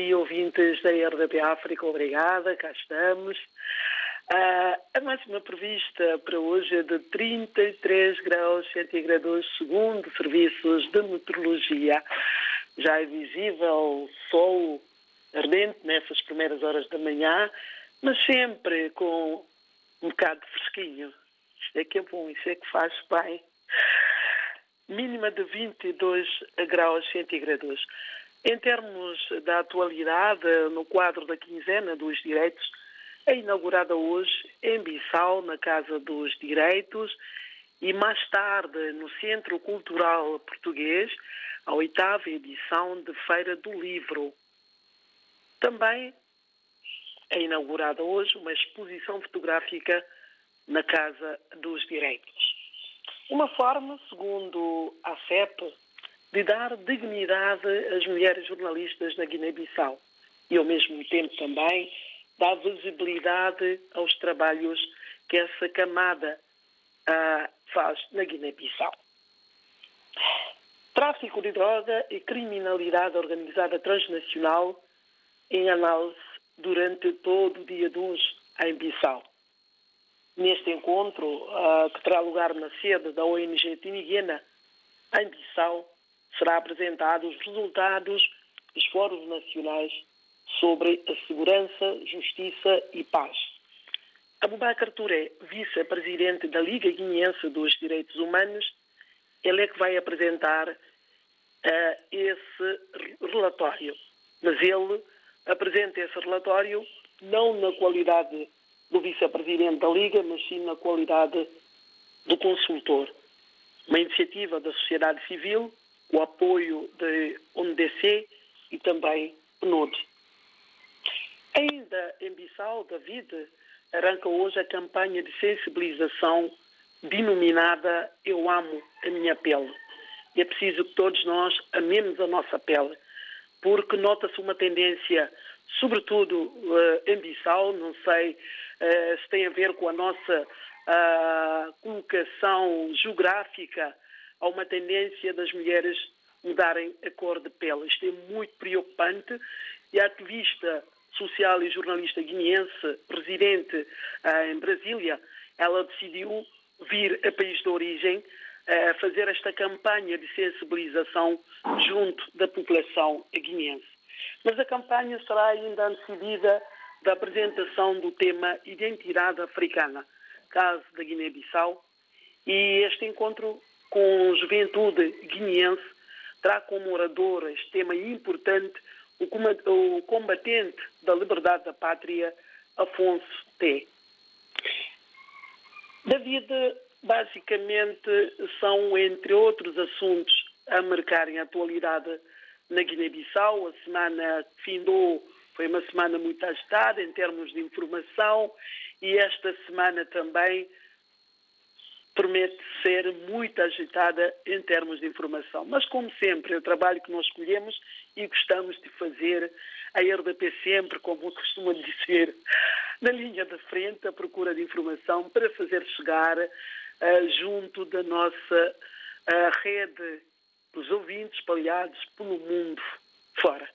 dia, ouvintes da RDP África. Obrigada, cá estamos. Uh, a máxima prevista para hoje é de 33 graus centígrados, segundo serviços de meteorologia. Já é visível sol ardente nessas primeiras horas da manhã, mas sempre com um bocado de fresquinho. É que é bom, isso é que faz bem. Mínima de 22 graus centígrados. Em termos da atualidade, no quadro da quinzena dos direitos, é inaugurada hoje em Bissau, na Casa dos Direitos, e mais tarde no Centro Cultural Português, a oitava edição de Feira do Livro. Também é inaugurada hoje uma exposição fotográfica na Casa dos Direitos. Uma forma, segundo a CEP, de dar dignidade às mulheres jornalistas na Guiné-Bissau e, ao mesmo tempo, também dar visibilidade aos trabalhos que essa camada uh, faz na Guiné-Bissau. Tráfico de droga e criminalidade organizada transnacional em análise durante todo o dia de hoje em Bissau. Neste encontro, uh, que terá lugar na sede da ONG Tiniguena, em Bissau, será apresentado os resultados dos fóruns nacionais sobre a segurança, justiça e paz. Abubakar Touré, vice-presidente da Liga Guineense dos Direitos Humanos, ele é que vai apresentar uh, esse relatório. Mas ele apresenta esse relatório não na qualidade do vice-presidente da Liga, mas sim na qualidade do consultor. Uma iniciativa da sociedade civil o apoio de UNDC e também PNUD. Ainda em Bissau, David, arranca hoje a campanha de sensibilização denominada Eu Amo a Minha Pele. E é preciso que todos nós amemos a nossa pele, porque nota-se uma tendência, sobretudo uh, em Bissau, não sei uh, se tem a ver com a nossa uh, colocação geográfica há uma tendência das mulheres mudarem a cor de pele. Isto é muito preocupante e a ativista social e jornalista guineense, residente uh, em Brasília, ela decidiu vir a país de origem uh, fazer esta campanha de sensibilização junto da população guineense. Mas a campanha será ainda antecedida da apresentação do tema Identidade Africana, caso da Guiné-Bissau, e este encontro com juventude guineense, terá como orador este tema importante o combatente da liberdade da pátria, Afonso T. David, basicamente, são, entre outros assuntos, a marcarem a atualidade na Guiné-Bissau. A semana findou foi uma semana muito agitada em termos de informação e esta semana também promete ser muito agitada em termos de informação. Mas, como sempre, é o trabalho que nós escolhemos e gostamos de fazer, a RDP sempre, como costuma dizer, na linha da frente, a procura de informação para fazer chegar uh, junto da nossa uh, rede dos ouvintes espalhados pelo mundo fora.